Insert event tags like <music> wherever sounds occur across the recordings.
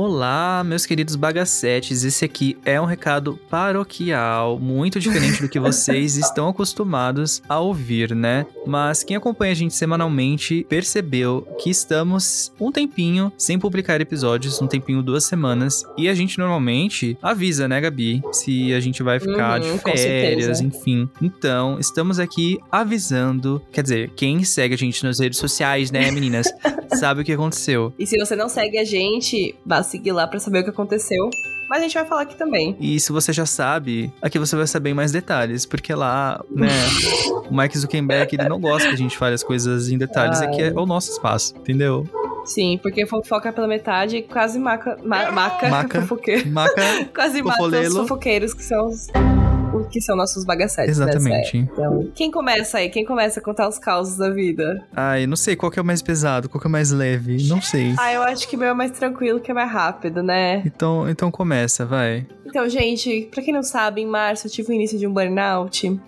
Olá, meus queridos bagacetes. Esse aqui é um recado paroquial, muito diferente do que vocês <laughs> estão acostumados a ouvir, né? Mas quem acompanha a gente semanalmente percebeu que estamos um tempinho sem publicar episódios, um tempinho duas semanas, e a gente normalmente avisa, né, Gabi, se a gente vai ficar Uhum, de férias, enfim. Então, estamos aqui avisando, quer dizer, quem segue a gente nas redes sociais, né, meninas, <laughs> sabe o que aconteceu. E se você não segue a gente, vá seguir lá pra saber o que aconteceu. Mas a gente vai falar aqui também. E se você já sabe, aqui você vai saber mais detalhes, porque lá, né, o Mike Zuckerberg, ele não gosta que a gente fale as coisas em detalhes, aqui é o nosso espaço, entendeu? Sim, porque fofoca pela metade quase maca. ma- maca, Maca. fofoqueiro. Maca, <laughs> Quase mata os fofoqueiros que são os. Que são nossos bagacetes. né, exatamente. Então, quem começa aí? Quem começa a contar os causos da vida? Ai, não sei qual que é o mais pesado, qual que é o mais leve, não sei. Ah, eu acho que o meu é mais tranquilo, que é mais rápido, né? Então, então começa, vai. Então, gente, pra quem não sabe, em março eu tive o início de um burnout.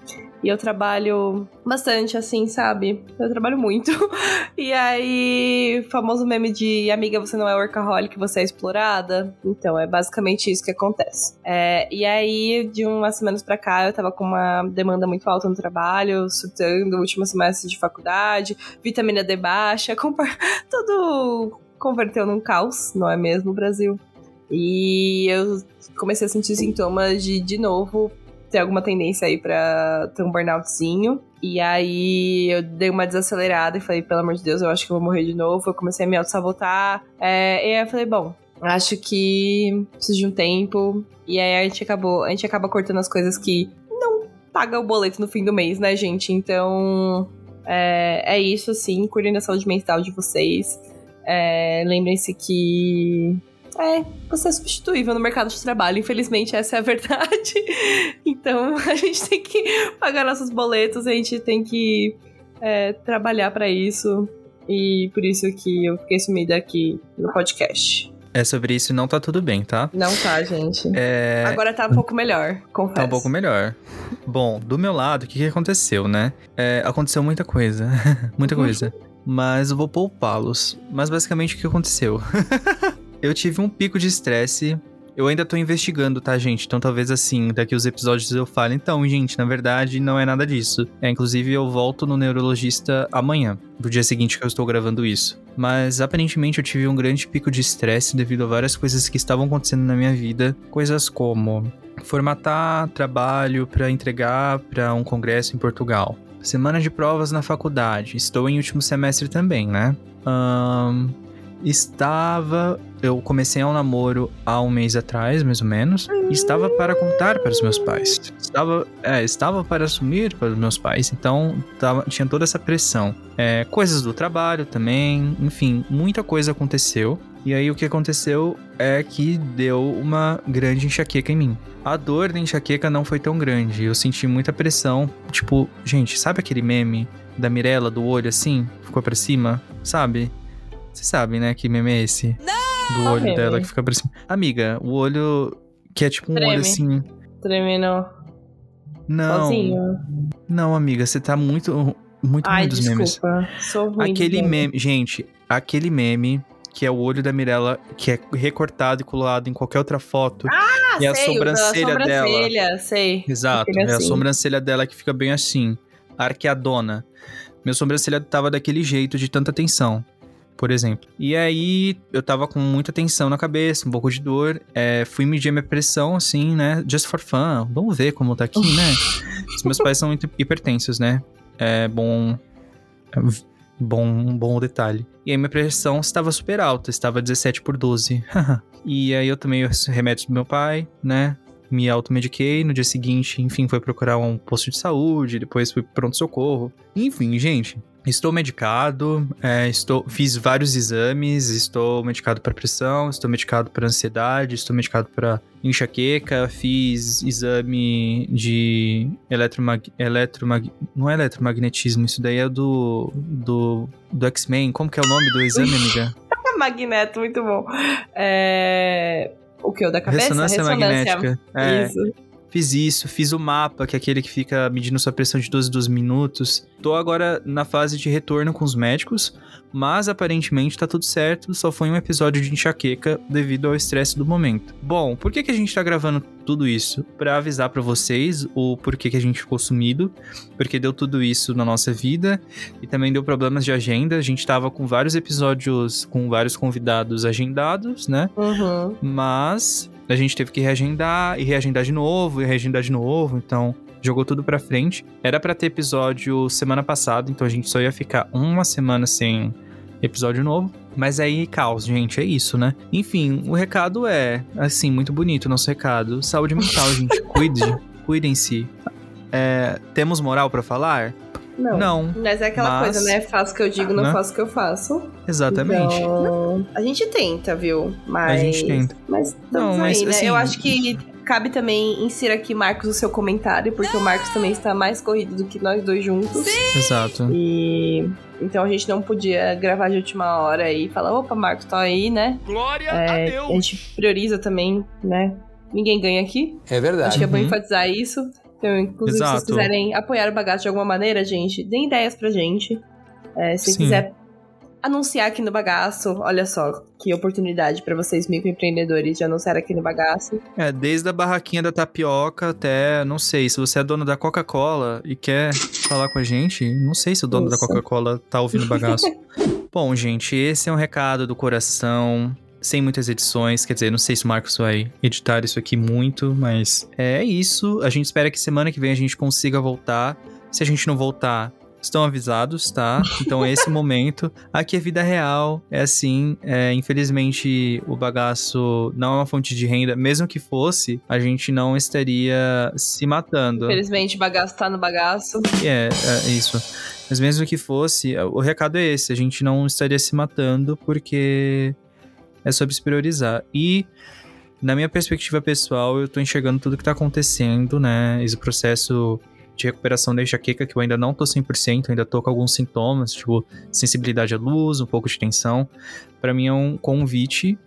E eu trabalho bastante, assim, sabe? Eu trabalho muito. <laughs> E aí, famoso meme de amiga, você não é workaholic, você é explorada. Então, é basicamente isso que acontece. É, e aí, de umas semanas pra cá, eu tava com uma demanda muito alta no trabalho, surtando, último semestre de faculdade, vitamina D baixa, <laughs> tudo converteu num caos, não é mesmo, Brasil? E eu comecei a sentir sintomas de, de novo, ter alguma tendência aí pra ter um burnoutzinho. E aí eu dei uma desacelerada e falei, pelo amor de Deus, eu acho que eu vou morrer de novo. Eu comecei a me auto-sabotar. É, e aí eu falei, bom, acho que preciso de um tempo. E aí a gente acabou, a gente acaba cortando as coisas que não paga o boleto no fim do mês, né, gente? Então é, é isso, assim, cuidem da saúde mental de vocês. É, Lembrem-se que é, você é substituível no mercado de trabalho, infelizmente essa é a verdade. <laughs> Então <laughs> a gente tem que pagar nossos boletos, a gente tem que é, trabalhar pra isso. E por isso que eu fiquei sumida aqui no podcast. É sobre isso, não tá tudo bem, tá? Não tá, gente. É. Agora tá um pouco melhor, confesso. Tá um pouco melhor. Bom, do meu lado, o que, que aconteceu, né? É, aconteceu muita coisa. <laughs> muita coisa. Mas eu vou poupá-los. Mas basicamente o que aconteceu? Eu tive um pico de estresse. Eu ainda tô investigando, tá, gente? Então talvez assim, daqui os episódios eu fale. Então, gente, na verdade não é nada disso. É, inclusive eu volto no neurologista amanhã, do dia seguinte que eu estou gravando isso. Mas aparentemente eu tive um grande pico de estresse devido a várias coisas que estavam acontecendo na minha vida. Coisas como formatar trabalho para entregar para um congresso em Portugal. Semana de provas na faculdade. Estou em último semestre também, né? Ahn, estava. Eu comecei um namoro há um mês atrás, mais ou menos. E estava para contar para os meus pais. Estava, é, estava para assumir para os meus pais. Então tava, tinha toda essa pressão. É, coisas do trabalho também. Enfim, muita coisa aconteceu. E aí o que aconteceu é que deu uma grande enxaqueca em mim. A dor da enxaqueca não foi tão grande. Eu senti muita pressão. Tipo, gente, sabe aquele meme da Mirella do olho assim? Ficou pra cima? Sabe? Vocês sabem, né? Que meme é esse? Do olho meme? dela que fica pra cima. Amiga, o olho que é tipo um Treme. olho assim. Tremendo Não. sozinho. Não, amiga, você tá muito muito Ai, ruim dos memes. desculpa. Sou ruim Aquele dos meme, gente, aquele meme que é o olho da Mirella que é recortado e colado em qualquer outra foto. Ah, e a sei, o da sobrancelha dela. sobrancelha, sei. Exato, é a assim. sobrancelha dela que fica bem assim, arqueadona. Minha sobrancelha tava daquele jeito, de tanta tensão, por exemplo. E aí, eu tava com muita tensão na cabeça, um pouco de dor. é, fui medir minha pressão, assim, né? Just for fun. Vamos ver como tá aqui, né? <laughs> Os meus pais são muito hipertensos, né? É bom. é Bom, um bom detalhe. E aí minha pressão estava super alta, estava 17 por 12. <laughs> e aí eu tomei os remédios do meu pai, né? Me automediquei, no dia seguinte, enfim, foi procurar um posto de saúde, depois fui pro pronto-socorro. Enfim, gente, estou medicado, é, estou, fiz vários exames, estou medicado para pressão, estou medicado para ansiedade, estou medicado para enxaqueca, fiz exame de eletromag... eletromag... não é eletromagnetismo, isso daí é do do, do X-Men. Como que é o nome do exame, amiga? <laughs> Magneto, muito bom. É... O que? O da cabeça? Ressonância magnética. É. Isso. Fiz isso, fiz o mapa, que é aquele que fica medindo sua pressão de 12 12 minutos. Tô agora na fase de retorno com os médicos, mas aparentemente tá tudo certo, só foi um episódio de enxaqueca devido ao estresse do momento. Bom, por que, que a gente tá gravando tudo isso? Para avisar para vocês o porquê que a gente ficou sumido, porque deu tudo isso na nossa vida e também deu problemas de agenda. A gente tava com vários episódios com vários convidados agendados, né? Uhum. Mas a gente teve que reagendar e reagendar de novo e reagendar de novo, então jogou tudo pra frente. Era para ter episódio semana passada, então a gente só ia ficar uma semana sem episódio novo. Mas aí, caos, gente, é isso, né? Enfim, o recado é, assim, muito bonito o nosso recado. Saúde mental, gente, <laughs> cuide, cuidem-se. É, temos moral para falar? Não. Não. Mas é aquela Mas- coisa, né? Faço o que eu digo, não Né? faço o que eu faço. Exatamente. Então, a gente tenta, viu? Mas. A gente tenta. Mas estamos Não, mas, aí, né? assim- Eu acho que cabe também insira aqui, Marcos, o seu comentário, porque o Marcos também está mais corrido do que nós dois juntos. Exato. E. Então a gente não podia gravar de última hora e falar, opa, Marcos, tô aí, né? Glória É, a Deus! a gente prioriza também, né? Ninguém ganha aqui. É Acho verdade. que é bom Uhum. enfatizar isso. Então, inclusive, se vocês Exato. quiserem apoiar o bagaço de alguma maneira, gente, deem ideias pra gente. É, se Sim. quiser anunciar aqui no bagaço, olha só que oportunidade pra vocês microempreendedores de anunciar aqui no bagaço. É, desde a barraquinha da tapioca até, não sei, se você é dono da Coca-Cola e quer falar com a gente, não sei se o dono da Isso. Coca-Cola tá ouvindo o bagaço. <laughs> Bom, gente, esse é um recado do coração, sem muitas edições, quer dizer, não sei se o Marcos vai editar isso aqui muito, mas é isso. A gente espera que semana que vem a gente consiga voltar. Se a gente não voltar, estão avisados, tá? Então é esse <laughs> momento. Aqui é vida real, é assim. é, infelizmente, o bagaço não é uma fonte de renda. Mesmo que fosse, a gente não estaria se matando. Infelizmente, o bagaço tá no bagaço. É, é isso. Mas mesmo que fosse, o recado é esse: a gente não estaria se matando porque é sobre se priorizar. E, na minha perspectiva pessoal, eu tô enxergando tudo que tá acontecendo, né? Esse processo de recuperação da enxaqueca, que eu ainda não tô 100%, ainda tô com alguns sintomas, tipo sensibilidade à luz, um pouco de tensão. Pra mim é um convite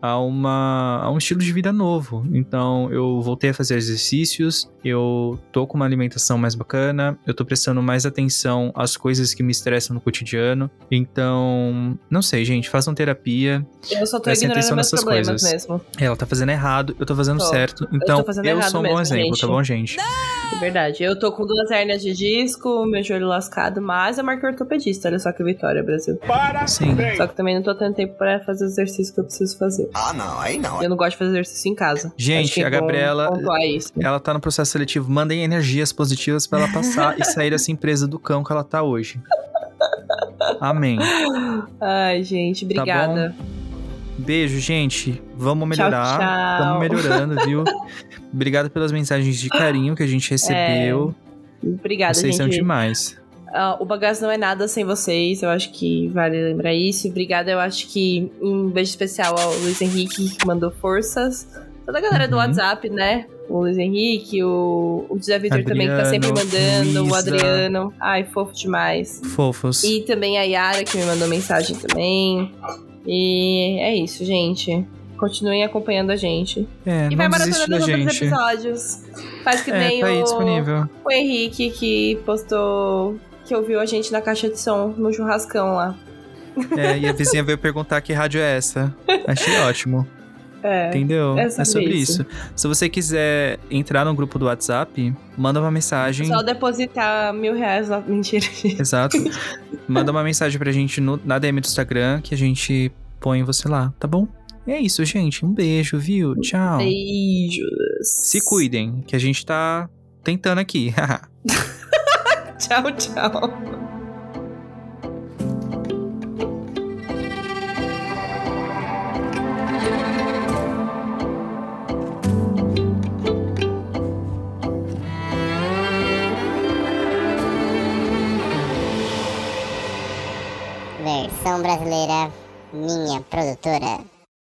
a, uma, a um estilo de vida novo. Então, eu voltei a fazer exercícios, eu tô com uma alimentação mais bacana, eu tô prestando mais atenção às coisas que me estressam no cotidiano. Então, não sei, gente, façam terapia. Eu só tô Prestem ignorando atenção nessas problemas coisas. mesmo. Ela tá fazendo errado, eu tô fazendo Tô. certo. Então, eu, errado sou um bom mesmo, exemplo, gente. tá bom, gente? É verdade. Eu tô com duas hérnias de disco, meu joelho lascado, mas eu marquei ortopedista. Olha só que vitória, Brasil. Sim. Só que também não tô tendo tempo pra fazer os exercícios que eu preciso fazer. Ah, não, aí não. Eu não gosto de fazer exercício em casa. Gente, é a Gabriela-. Ela tá no processo seletivo. Mandem energias positivas pra ela passar e sair dessa empresa do cão que ela tá hoje. Amém. Ai, gente, Tá obrigada. Beijo, gente. Vamos melhorar. tchau. Estamos melhorando, viu? <laughs> Obrigado pelas mensagens de carinho que a gente recebeu. Obrigada, Vocês são gente. demais. Ah, o bagaço não é nada sem vocês, eu acho que vale lembrar isso. Obrigada, eu acho que um beijo especial ao Luiz Henrique, que mandou forças. Toda a galera do Uhum. WhatsApp, né? O Luiz Henrique, o, o José Vitor também, que tá sempre mandando, o. Adriano. Ai, fofo demais. Fofos. E também a Yara, que me mandou mensagem também. E é isso, gente. Continuem acompanhando a gente. É, e vai maratonando os outros episódios. Faz que É, nem tá o o Henrique que postou que ouviu a gente na caixa de som no churrascão lá. É, e a vizinha veio perguntar que rádio é essa. <laughs> Achei ótimo. É. Entendeu? é sobre isso. Se você quiser entrar no grupo do WhatsApp, manda uma mensagem. Só depositar mil reais lá. <laughs> Mentira. Exato. Manda uma mensagem pra gente no, na DM do Instagram que a gente põe você lá, tá bom? E é isso, gente. Um beijo, viu? Tchau. Beijos. Se cuidem, que a gente tá tentando aqui. <laughs> <laughs> Tchau, tchau. Brasileira, minha produtora.